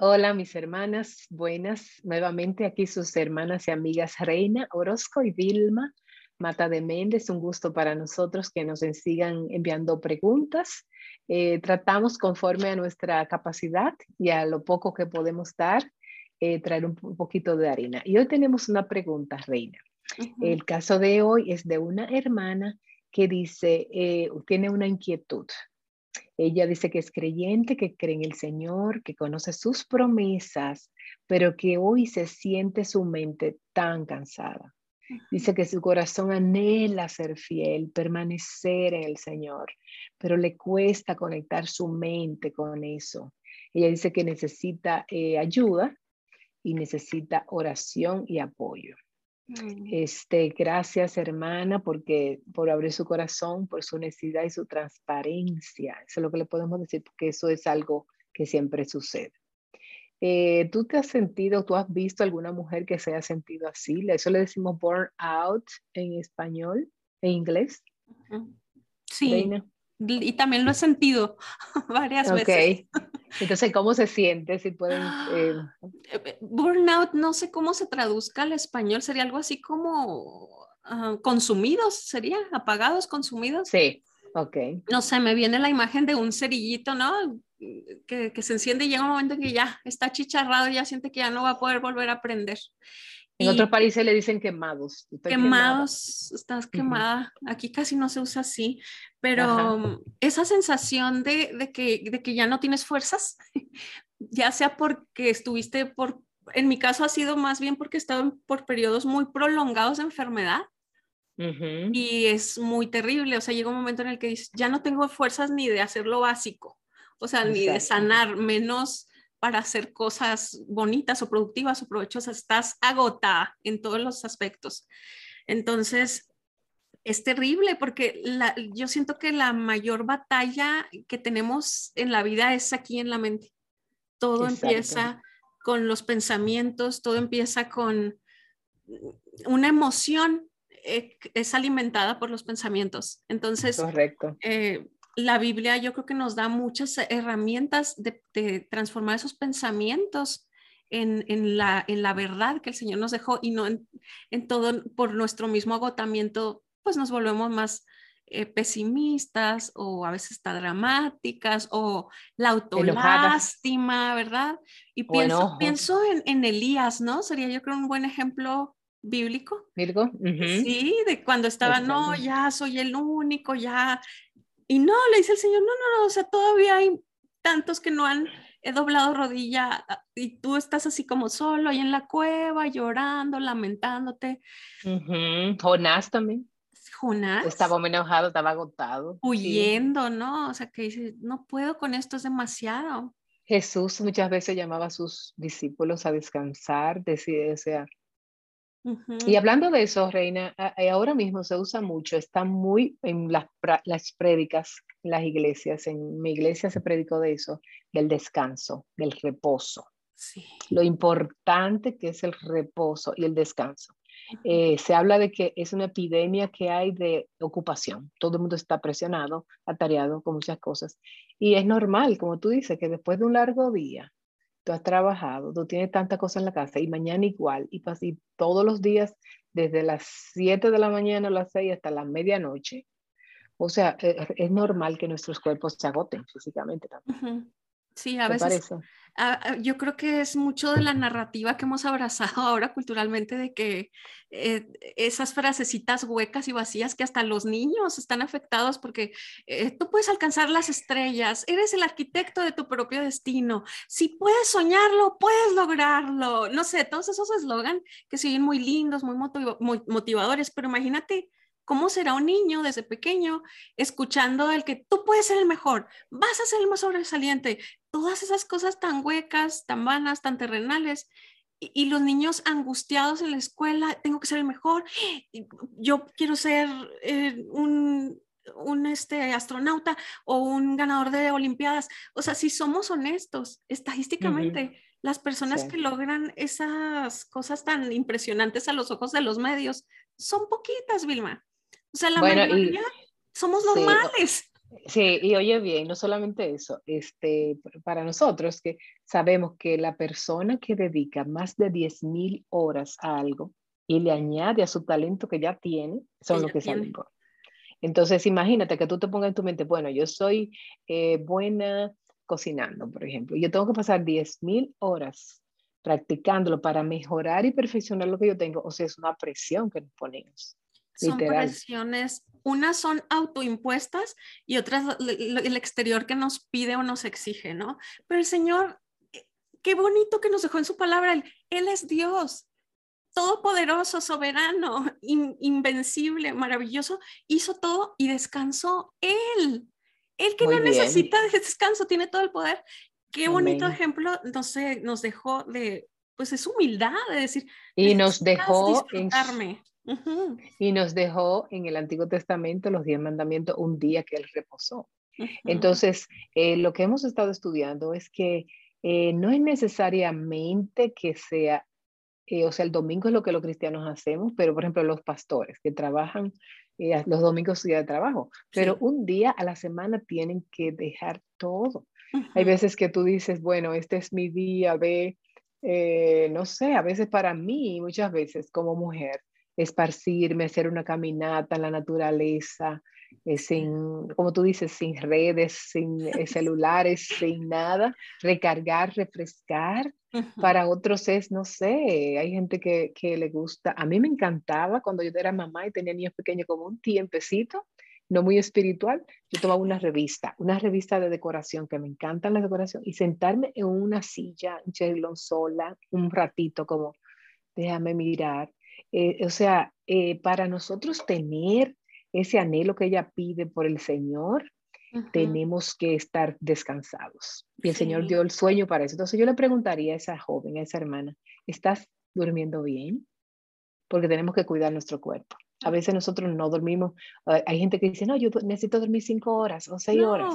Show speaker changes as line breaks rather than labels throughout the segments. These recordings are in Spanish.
Hola, mis hermanas, buenas. Nuevamente aquí sus hermanas y amigas Reina Orozco y Vilma Mata de Méndez. Un gusto para nosotros que nos sigan enviando preguntas. Eh, tratamos conforme a nuestra capacidad y a lo poco que podemos dar, eh, traer un, poquito de harina. Y hoy tenemos una pregunta, Reina. El caso de hoy es de una hermana que dice, eh, tiene una inquietud. Ella dice que es creyente, que cree en el Señor, que conoce sus promesas, pero que hoy se siente su mente tan cansada. Dice que su corazón anhela ser fiel, permanecer en el Señor, pero le cuesta conectar su mente con eso. Ella dice que necesita eh, ayuda y necesita oración y apoyo. Mm. Este, gracias hermana porque por abrir su corazón, por su honestidad y su transparencia. Eso es lo que le podemos decir porque eso es algo que siempre sucede. Eh, ¿Tú te has sentido, tú has visto alguna mujer que se haya sentido así? Eso le decimos burn out en español, en inglés.
Sí. Y también lo he sentido varias veces.
Entonces, ¿cómo se siente? Si pueden. Eh,
eh, burnout, no sé cómo se traduzca al español, sería algo así como ah, consumidos, sería apagados, consumidos.
Sí, ok.
No sé, me viene la imagen de un cerillito, ¿no? Que, que se enciende y llega un momento en que ya está chicharrado y ya siente que ya no va a poder volver a aprender.
En otros países le dicen quemados.
Quemados, estás quemada. Aquí casi no se usa así, pero esa sensación de, de, que, de que ya no tienes fuerzas, ya sea porque estuviste por, en mi caso ha sido más bien porque he estado por periodos muy prolongados de enfermedad. Y es muy terrible, o sea, llega un momento en el que dices, ya no tengo fuerzas ni de hacer lo básico, o sea, ni de sanar, menos para hacer cosas bonitas o productivas o provechosas, estás agotada en todos los aspectos. Entonces, es terrible porque yo siento que la mayor batalla que tenemos en la vida es aquí en la mente. Todo empieza con los pensamientos, todo empieza con una emoción eh, es alimentada por los pensamientos. Entonces,
Correcto.
Eh, la Biblia yo creo que nos da muchas herramientas de, transformar esos pensamientos en, la, en, la, verdad que el Señor nos dejó y no en, todo por nuestro mismo agotamiento, pues nos volvemos más eh, pesimistas o a veces está dramáticas o la autolástima, ¿verdad? Y pienso, pienso en, Elías, ¿no? Sería yo creo un buen ejemplo bíblico.
¿Virgo?
Sí, de cuando estaba, no, ya soy el único, ya y no, le dice el Señor, no, no, no, o sea, todavía hay tantos que no han doblado rodilla ah, y tú estás así como solo ahí en la cueva, llorando, lamentándote.
Jonás también.
Jonás.
Estaba muy enojado, estaba agotado.
Huyendo, ¿no? O sea, que dice, no puedo con esto, es demasiado.
Jesús muchas veces llamaba a sus discípulos a descansar, decía, o sea, y hablando de eso, Reina, eh, ahora mismo se usa mucho, está muy en las, las prédicas, en las iglesias, en mi iglesia se predicó de eso, del descanso, del reposo. Sí. Lo importante que es el reposo y el descanso. Eh, se habla de que es una epidemia que hay de ocupación. Todo el mundo está presionado, atareado con muchas cosas. Y es normal, como tú dices, que después de un largo día, tú has trabajado, tú tienes tanta cosa en la casa y mañana igual, y así todos los días, desde las 7 de la mañana a las 6 hasta la medianoche. O sea, e, e, es, normal que nuestros cuerpos se agoten físicamente también.
Sí, a veces. Yo creo que es mucho de la narrativa que hemos abrazado ahora culturalmente de que eh, esas frasecitas huecas y vacías que hasta los niños están afectados porque eh, tú puedes alcanzar las estrellas, eres el arquitecto de tu propio destino, si puedes soñarlo, puedes lograrlo. No sé, todos esos eslogan que siguen muy lindos, muy, muy motivadores, pero imagínate ¿Cómo será un niño desde pequeño escuchando el que tú puedes ser el mejor, vas a ser el más sobresaliente? Todas esas cosas tan huecas, tan vanas, tan terrenales. Y, los niños angustiados en la escuela, tengo que ser el mejor, yo quiero ser eh, un, un este, astronauta o un ganador de Olimpiadas. O sea, si somos honestos, estadísticamente, las personas que logran esas cosas tan impresionantes a los ojos de los medios son poquitas, Vilma. O sea, la mayoría somos normales.
Sí, y oye bien, no solamente eso, este, para nosotros que sabemos que la persona que dedica más de 10.000 horas a algo y le añade a su talento que ya tiene, son los que salen Entonces, imagínate que tú te pongas en tu mente, bueno, yo soy eh, buena cocinando, por ejemplo, yo tengo que pasar 10.000 horas practicándolo para mejorar y perfeccionar lo que yo tengo, o sea, es una presión que nos ponemos.
Son presiones, unas son autoimpuestas y otras el exterior que nos pide o nos exige, ¿no? Pero el Señor, eh, qué bonito que nos dejó en su palabra, Él, él es Dios, todopoderoso, soberano, invencible, maravilloso, hizo todo y descansó Él. Él que no necesita descanso, tiene todo el poder. Qué bonito ejemplo, no sé, nos dejó de, pues es humildad de decir.
Y nos dejó Y nos dejó en el Antiguo Testamento los diez mandamientos un día que él reposó. Entonces, eh, lo que hemos estado estudiando es que eh, no es necesariamente que sea, eh, o sea, el domingo es lo que los cristianos hacemos, pero por ejemplo los pastores que trabajan los domingos día de trabajo, pero un día a la semana tienen que dejar todo. Hay veces que tú dices, bueno, este es mi día de, no sé, a veces para mí, muchas veces como mujer, esparcirme, hacer una caminata en la naturaleza, eh, sin, como tú dices, sin redes, sin eh, celulares, sin nada, recargar, refrescar. Para otros es, no sé, hay gente que, que, le gusta. A mí me encantaba cuando yo era mamá y tenía niños pequeños como un tiempecito, no muy espiritual, yo tomaba una revista, una revista de decoración, que me encanta la decoración, y sentarme en una silla, un sola, un ratito como, déjame mirar, eh, o sea, eh, para nosotros tener ese anhelo que ella pide por el Señor, tenemos que estar descansados. Y el Señor dio el sueño para eso. Entonces yo le preguntaría a esa joven, a esa hermana, ¿estás durmiendo bien? Porque tenemos que cuidar nuestro cuerpo. A veces nosotros no dormimos. Hay gente que dice, no, yo necesito dormir cinco horas o seis horas.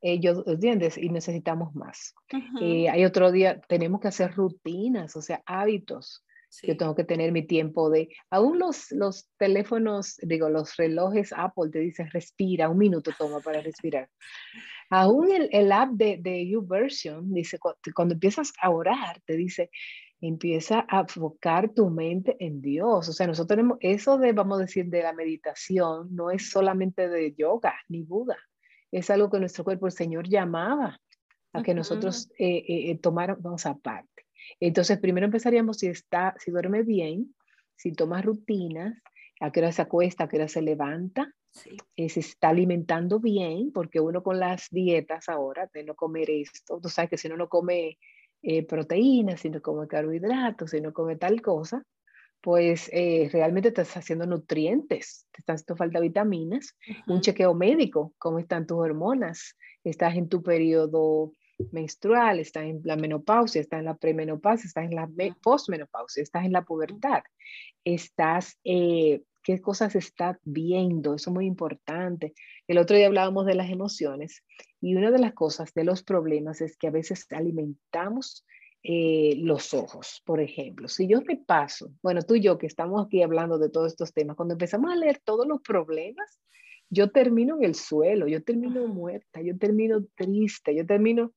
Ellos, ¿entiendes? Y necesitamos más. Eh, hay otro día, tenemos que hacer rutinas, o sea, hábitos. Yo tengo que tener mi tiempo de, aún los, los teléfonos, digo, los relojes Apple te dicen respira, un minuto toma para respirar. Aún el, el app de, de YouVersion dice, cuando, empiezas a orar, te dice, empieza a enfocar tu mente en Dios. O sea, nosotros tenemos eso de, vamos a decir, de la meditación, no es solamente de yoga ni Buda, es algo que nuestro cuerpo, el Señor llamaba a que nosotros eh, eh, eh, tomáramos aparte. Entonces, primero empezaríamos si está, si duerme bien, si toma rutinas, a qué hora se acuesta, a qué hora se levanta, eh, se está alimentando bien, porque uno con las dietas ahora de no comer esto, tú sabes que si uno no come eh, proteínas, si no come carbohidratos, si no come tal cosa, pues eh, realmente te estás haciendo nutrientes, te están haciendo falta vitaminas, un chequeo médico, cómo están tus hormonas, estás en tu periodo menstrual, estás en la menopausia, estás en la premenopausia, estás en la postmenopausia, estás en la pubertad, estás, eh, qué cosas estás viendo, eso es muy importante. El otro día hablábamos de las emociones y una de las cosas de los problemas es que a veces alimentamos eh, los ojos, por ejemplo. Si yo me paso, bueno, tú y yo que estamos aquí hablando de todos estos temas, cuando empezamos a leer todos los problemas, yo termino en el suelo, yo termino muerta, yo termino triste, yo termino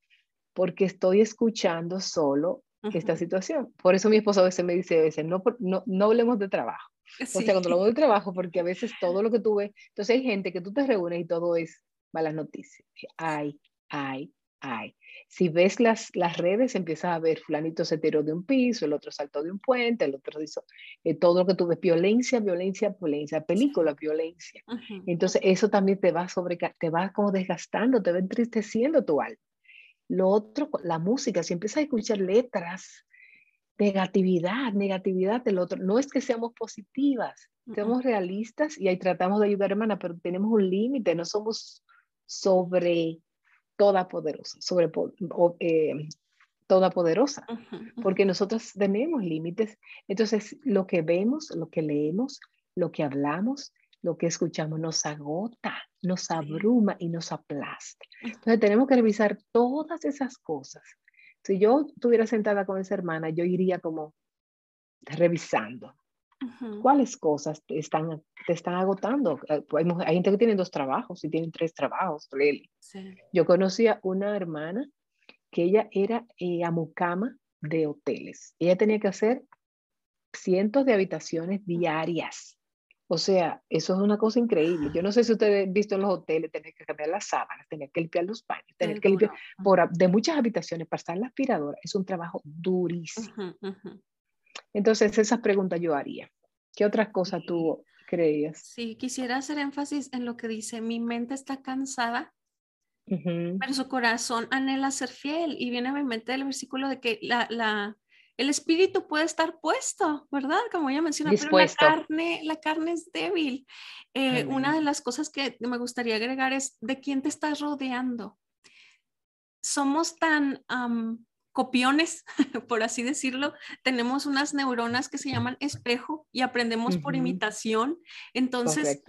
porque estoy escuchando solo esta situación. Por eso mi esposo a veces me dice, a veces, no, no, no hablemos de trabajo. O sea, cuando hablamos de trabajo, porque a veces todo lo que tú ves, entonces hay gente que tú te reúnes y todo es malas noticias. Ay, ay, ay. Si ves las, las redes, empiezas a ver, fulanito se tiró de un piso, el otro saltó de un puente, el otro hizo eh, todo lo que tú ves, violencia, violencia, violencia, película, violencia. Entonces eso también te va sobre, te va como desgastando, te va entristeciendo tu alma. Lo otro, la música, si empiezas a escuchar letras, negatividad, negatividad del otro, no es que seamos positivas, seamos realistas y ahí tratamos de ayudar, hermana, pero tenemos un límite, no somos sobre toda poderosa, sobre eh, toda poderosa, porque nosotros tenemos límites. Entonces, lo que vemos, lo que leemos, lo que hablamos, lo que escuchamos nos agota, nos abruma y nos aplasta. Entonces tenemos que revisar todas esas cosas. Si yo estuviera sentada con esa hermana, yo iría como revisando. ¿Cuáles cosas te están, te están agotando? Eh, pues, hay, gente que tiene dos trabajos y tienen tres trabajos. Yo conocía una hermana que ella era eh, amucama de hoteles. Ella tenía que hacer cientos de habitaciones diarias. O sea, eso es una cosa increíble. Yo no sé si ustedes han visto en los hoteles, tener que cambiar las sábanas, tener que limpiar los baños, tener que limpiar por, de muchas habitaciones, pasar la aspiradora. Es un trabajo durísimo. Entonces, esas preguntas yo haría. ¿Qué otras cosas tú creías?
Sí, quisiera hacer énfasis en lo que dice, mi mente está cansada, pero su corazón anhela ser fiel. Y viene a mi mente el versículo de que la, la, el espíritu puede estar puesto, ¿verdad? Como ya mencioné, pero la carne, la carne es débil. Eh, una de las cosas que me gustaría agregar es de quién te estás rodeando. Somos tan copiones, por así decirlo, tenemos unas neuronas que se llaman espejo y aprendemos por imitación. Entonces,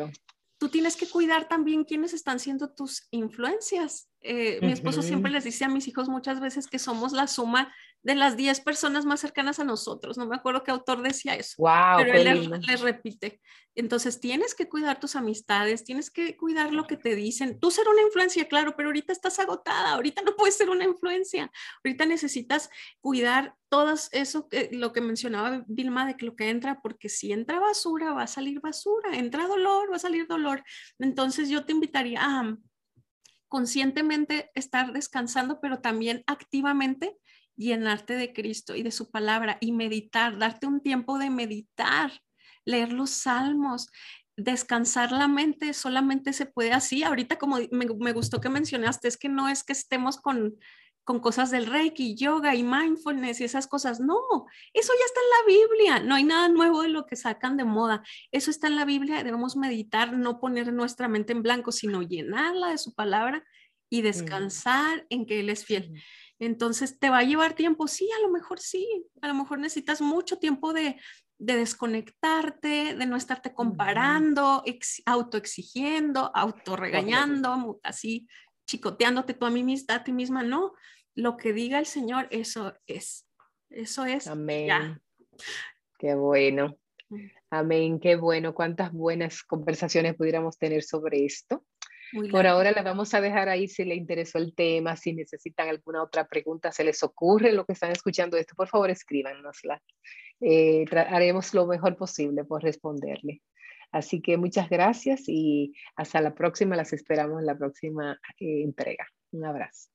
tú tienes que cuidar también quiénes están siendo tus influencias. Eh, mi esposo siempre les dice a mis hijos muchas veces que somos la suma de las 10 personas más cercanas a nosotros. No me acuerdo qué autor decía eso. pero él les, repite. Entonces tienes que cuidar tus amistades, tienes que cuidar lo que te dicen. Tú ser una influencia, claro, pero ahorita estás agotada, ahorita no puedes ser una influencia. Ahorita necesitas cuidar todo eso, que, lo que mencionaba Vilma, de que lo que entra, porque si entra basura, va a salir basura, entra dolor, va a salir dolor. Entonces yo te invitaría a conscientemente estar descansando, pero también activamente llenarte de Cristo y de su palabra y meditar, darte un tiempo de meditar, leer los salmos, descansar la mente solamente se puede así. Ahorita como me, gustó que mencionaste, es que no es que estemos con, con cosas del reiki, yoga y mindfulness y esas cosas. No, eso ya está en la Biblia. No hay nada nuevo de lo que sacan de moda. Eso está en la Biblia. Debemos meditar, no poner nuestra mente en blanco, sino llenarla de su palabra y descansar en que Él es fiel. Entonces, ¿te va a llevar tiempo? Sí, a lo mejor sí. A lo mejor necesitas mucho tiempo de, desconectarte, de no estarte comparando, autoexigiendo, autorregañando, así chicoteándote tú a, mí, misma, a ti misma. No, lo que diga el Señor, eso es. Eso es.
Amén. Qué bueno. Mm. Amén, qué bueno. Cuántas buenas conversaciones pudiéramos tener sobre esto. Por ahora la vamos a dejar ahí si le interesó el tema, si necesitan alguna otra pregunta, se les ocurre lo que están escuchando esto, por favor escríbanosla. Eh, haremos lo mejor posible por responderle. Así que muchas gracias y hasta la próxima, las esperamos en la próxima eh, entrega. Un abrazo.